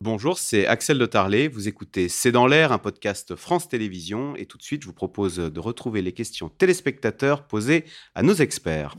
Bonjour, c'est Axel de Tarlet. Vous écoutez C'est dans l'air, un podcast France Télévisions. Et tout de suite, je vous propose de retrouver les questions téléspectateurs posées à nos experts.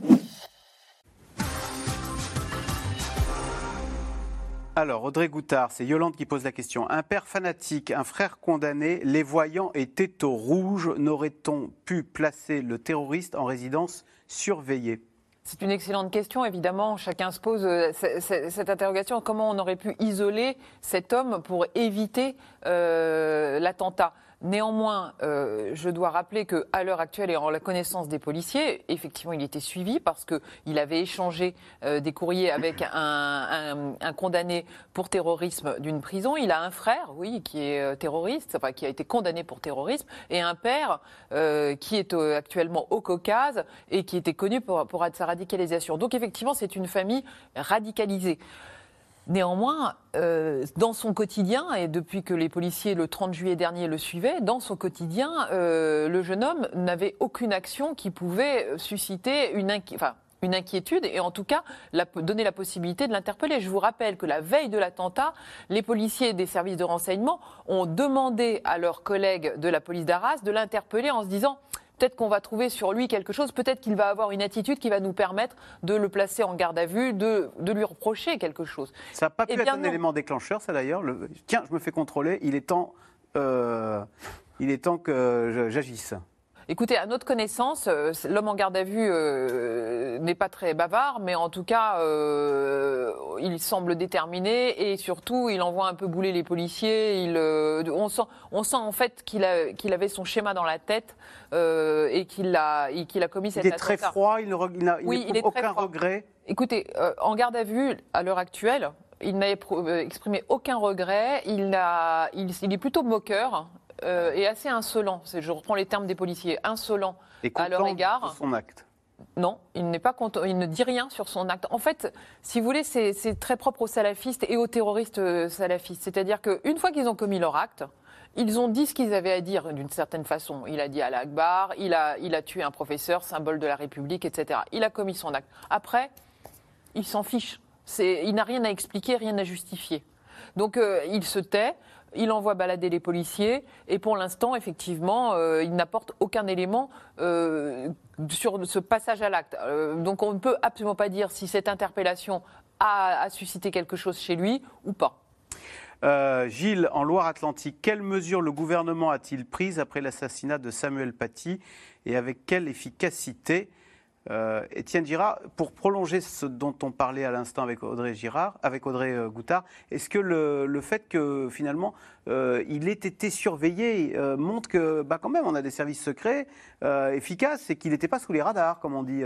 Alors, Audrey Goutard, c'est Yolande qui pose la question. Un père fanatique, un frère condamné, les voyants étaient au rouge. N'aurait-on pu placer le terroriste en résidence surveillée? C'est une excellente question, évidemment. Chacun se pose euh, cette interrogation. Comment on aurait pu isoler cet homme pour éviter euh, l'attentat? Néanmoins, euh, je dois rappeler qu'à l'heure actuelle et en la connaissance des policiers, effectivement, il était suivi parce qu'il avait échangé euh, des courriers avec un, condamné pour terrorisme d'une prison. Il a un frère, oui, qui est euh, terroriste, enfin, qui a été condamné pour terrorisme, et un père qui est actuellement au Caucase et qui était connu pour, pour sa radicalisation. Donc, effectivement, c'est une famille radicalisée. Néanmoins, euh, dans son quotidien, et depuis que les policiers le 30 juillet dernier le suivaient, dans son quotidien, euh, le jeune homme n'avait aucune action qui pouvait susciter une, une inquiétude et en tout cas donner la possibilité de l'interpeller. Je vous rappelle que la veille de l'attentat, les policiers des services de renseignement ont demandé à leurs collègues de la police d'Arras de l'interpeller en se disant peut-être qu'on va trouver sur lui quelque chose, peut-être qu'il va avoir une attitude qui va nous permettre de le placer en garde à vue, de, lui reprocher quelque chose. Ça n'a pas pu eh être un élément déclencheur, ça d'ailleurs. Tiens, je me fais contrôler, il est temps, euh, il est temps que j'agisse. Écoutez, à notre connaissance, euh, l'homme en garde à vue euh, n'est pas très bavard, mais en tout cas, euh, il semble déterminé et surtout, il envoie un peu bouler les policiers. Il, on, sent, on sent en fait qu'il avait son schéma dans la tête et qu'il a, qu'il a commis cette Il est très froid, il n'a oui, aucun regret. Écoutez, en garde à vue, à l'heure actuelle, il n'a exprimé aucun regret. Il, a, il, est plutôt moqueur. Euh, est assez insolent. Je reprends les termes des policiers, insolent à leur égard. De son acte. Non, il n'est pas content, il ne dit rien sur son acte. En fait, si vous voulez, c'est très propre aux salafistes et aux terroristes euh, salafistes. C'est-à-dire qu'une fois qu'ils ont commis leur acte, ils ont dit ce qu'ils avaient à dire d'une certaine façon. Il a dit à l'Akbar, il a, il a tué un professeur, symbole de la République, etc. Il a commis son acte. Après, il s'en fiche. Il n'a rien à expliquer, rien à justifier. Donc euh, il se tait il envoie balader les policiers et pour l'instant, effectivement, euh, il n'apporte aucun élément euh, sur ce passage à l'acte. Euh, donc on ne peut absolument pas dire si cette interpellation a, suscité quelque chose chez lui ou pas. Gilles, en Loire-Atlantique, quelles mesures le gouvernement a-t-il prises après l'assassinat de Samuel Paty et avec quelle efficacité euh, Étienne Girard, pour prolonger ce dont on parlait à l'instant avec Audrey Girard, avec Audrey euh, Goutard, est-ce que le, fait que finalement euh, il ait été surveillé montre que bah, quand même on a des services secrets efficaces et qu'il n'était pas sous les radars, comme on dit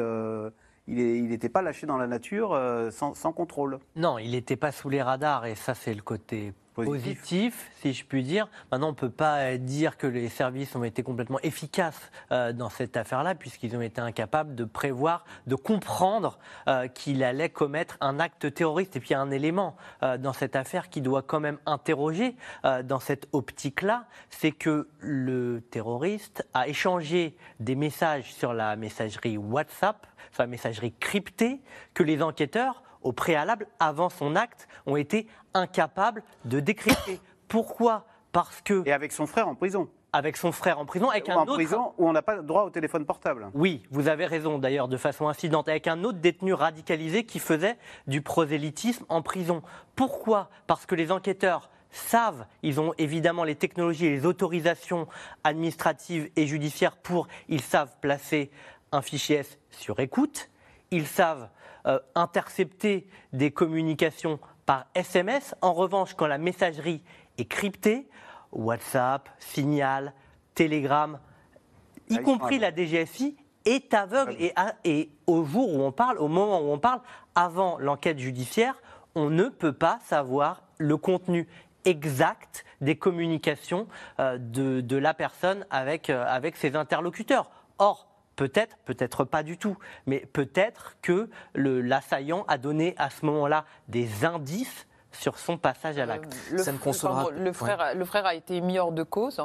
il n'était pas lâché dans la nature sans, contrôle? Non, il n'était pas sous les radars, et ça c'est le côté positif. si je puis dire. Maintenant, on ne peut pas dire que les services ont été complètement efficaces euh, dans cette affaire-là, puisqu'ils ont été incapables de prévoir, de comprendre euh, qu'il allait commettre un acte terroriste. Et puis, il y a un élément euh, dans cette affaire qui doit quand même interroger dans cette optique-là, c'est que le terroriste a échangé des messages sur la messagerie WhatsApp, sur la messagerie cryptée, que les enquêteurs au préalable, avant son acte, ont été incapables de décrypter. Pourquoi? Parce que... Et avec son frère en prison avec son frère en prison, avec un en prison où on n'a pas droit au téléphone portable. Oui, vous avez raison d'ailleurs, de façon incidente, avec un autre détenu radicalisé qui faisait du prosélytisme en prison. Pourquoi? Parce que les enquêteurs savent, ils ont évidemment les technologies et les autorisations administratives et judiciaires pour, ils savent placer un fichier S sur écoute, ils savent euh, intercepter des communications par SMS. En revanche, quand la messagerie est cryptée, WhatsApp, Signal, Telegram, y ah, compris la DGSI, est aveugle. Et, au jour où on parle, au moment où on parle, avant l'enquête judiciaire, on ne peut pas savoir le contenu exact des communications euh, de, la personne avec, euh, avec ses interlocuteurs. Or, Peut-être, peut-être pas du tout, mais peut-être que l'assaillant a donné à ce moment-là des indices sur son passage à l'acte. Euh, le, frère, le frère a été mis hors de cause.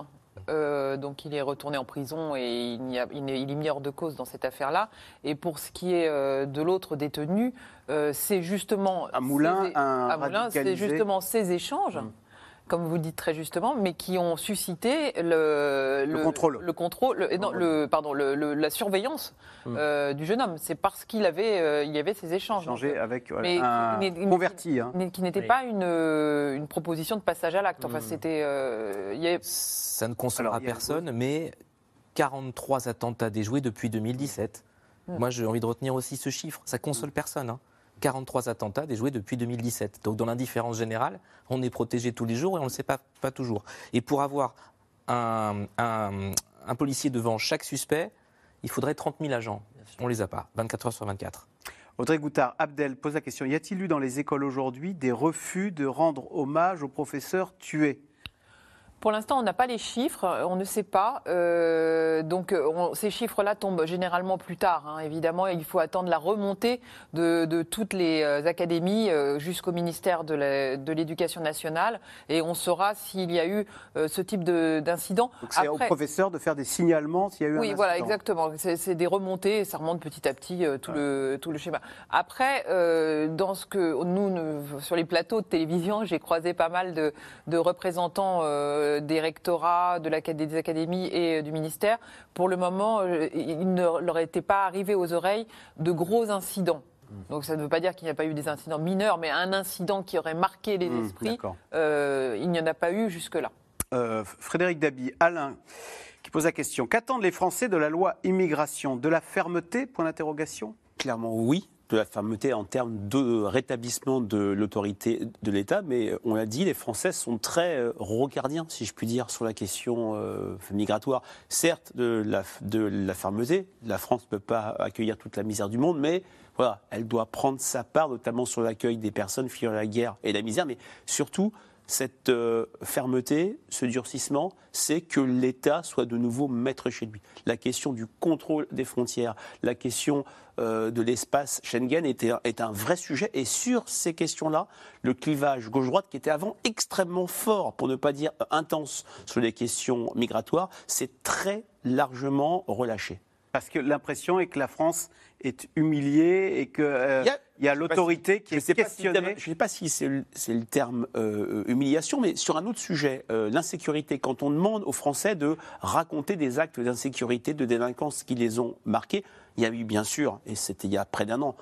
Euh, donc il est retourné en prison et il, y a, il, est, il, est, mis hors de cause dans cette affaire-là. Et pour ce qui est euh, de l'autre détenu, euh, c'est justement... À Moulin, un à Moulin, c'est justement ces échanges. Mmh comme vous dites très justement, mais qui ont suscité le, le, contrôle, le contrôle, non, le, pardon, la surveillance hmm. euh, du jeune homme. C'est parce qu'il avait, euh, il y avait ces échanges. Échangé avec mais un converti, hein. qui n'était pas une, une, proposition de passage à l'acte. Enfin, hmm. c'était, euh, avait... ça ne consolera personne, mais 43 attentats déjoués depuis 2017. Hmm. Moi, j'ai envie de retenir aussi ce chiffre. Ça console personne. Hein. 43 attentats déjoués depuis 2017. Donc dans l'indifférence générale, on est protégé tous les jours et on ne le sait pas, toujours. Et pour avoir un, un, policier devant chaque suspect, il faudrait 30 000 agents. On ne les a pas, 24 heures sur 24. Audrey Goutard, Abdel pose la question, y a-t-il eu dans les écoles aujourd'hui des refus de rendre hommage aux professeurs tués? Pour l'instant, on n'a pas les chiffres, on ne sait pas. Euh, donc, ces chiffres-là tombent généralement plus tard. Hein. Évidemment, il faut attendre la remontée de, toutes les euh, académies euh, jusqu'au ministère de l'Éducation nationale, et on saura s'il y a eu ce type d'incident. Donc, c'est aux professeurs de faire des signalements s'il y a eu un incident. Oui, voilà, exactement. C'est des remontées, et ça remonte petit à petit tout le tout le schéma. Après, dans ce que nous, sur les plateaux de télévision, j'ai croisé pas mal de, de représentants des rectorats, de des académies et euh, du ministère, pour le moment, euh, il ne leur était pas arrivé aux oreilles de gros incidents. Mmh. Donc ça ne veut pas dire qu'il n'y a pas eu des incidents mineurs, mais un incident qui aurait marqué les mmh, esprits, euh, il n'y en a pas eu jusque-là. Frédéric Dabi, Alain, qui pose la question qu'attendent les Français de la loi immigration? De la fermeté? Point d'interrogation. Clairement oui de la fermeté en termes de rétablissement de l'autorité de l'État, mais on l'a dit, les Français sont très euh, rocardiens, si je puis dire, sur la question euh, migratoire. Certes, de la, de la fermeté, la France ne peut pas accueillir toute la misère du monde, mais voilà, elle doit prendre sa part, notamment sur l'accueil des personnes fuyant la guerre et la misère, mais surtout cette euh, fermeté, ce durcissement, c'est que l'État soit de nouveau maître chez lui. La question du contrôle des frontières, la question euh, de l'espace Schengen est un vrai sujet. Et sur ces questions-là, le clivage gauche-droite, qui était avant extrêmement fort, pour ne pas dire intense, sur les questions migratoires, s'est très largement relâché. Parce que l'impression est que la France est humiliée et qu'il euh, y a, l'autorité qui est questionnée. je ne sais pas si c'est le, terme euh, humiliation, mais sur un autre sujet, euh, l'insécurité. Quand on demande aux Français de raconter des actes d'insécurité, de délinquance qui les ont marqués, il y a eu bien sûr, et c'était il y a près d'un an,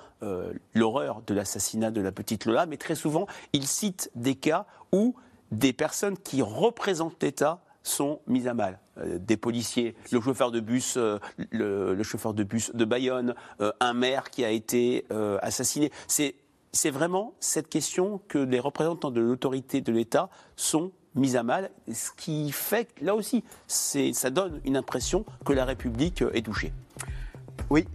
l'horreur de l'assassinat de la petite Lola, mais très souvent, ils citent des cas où des personnes qui représentent l'État sont mises à mal. Euh, des policiers, le chauffeur de bus, euh, le, chauffeur de bus de Bayonne, euh, un maire qui a été assassiné. C'est c'est vraiment cette question que les représentants de l'autorité de l'État sont mis à mal, ce qui fait, là aussi, ça donne une impression que la République est touchée. Oui.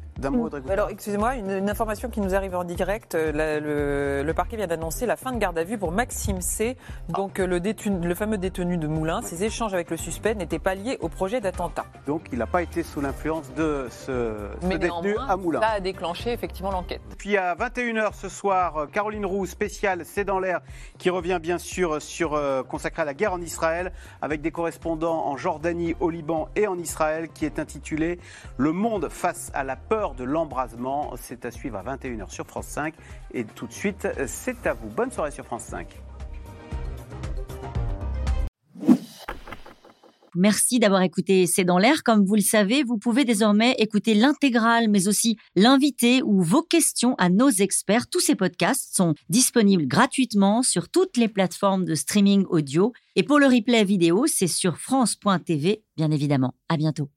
Alors, excusez-moi, une, information qui nous arrive en direct. Euh, le, parquet vient d'annoncer la fin de garde à vue pour Maxime C. Donc, euh, le, le fameux détenu de Moulins. Ses échanges avec le suspect n'étaient pas liés au projet d'attentat. Donc, il n'a pas été sous l'influence de ce, détenu à Moulins. Ça a déclenché effectivement l'enquête. Puis à 21h ce soir, euh, Caroline Roux, spéciale C'est dans l'air, qui revient bien sûr sur consacré à la guerre en Israël, avec des correspondants en Jordanie, au Liban et en Israël, qui est intitulé Le monde face à la de l'embrasement. C'est à suivre à 21h sur France 5. Et tout de suite, c'est à vous. Bonne soirée sur France 5. Merci d'avoir écouté C'est dans l'air. Comme vous le savez, vous pouvez désormais écouter l'intégrale, mais aussi l'invité ou vos questions à nos experts. Tous ces podcasts sont disponibles gratuitement sur toutes les plateformes de streaming audio. Et pour le replay vidéo, c'est sur France.tv, bien évidemment. À bientôt.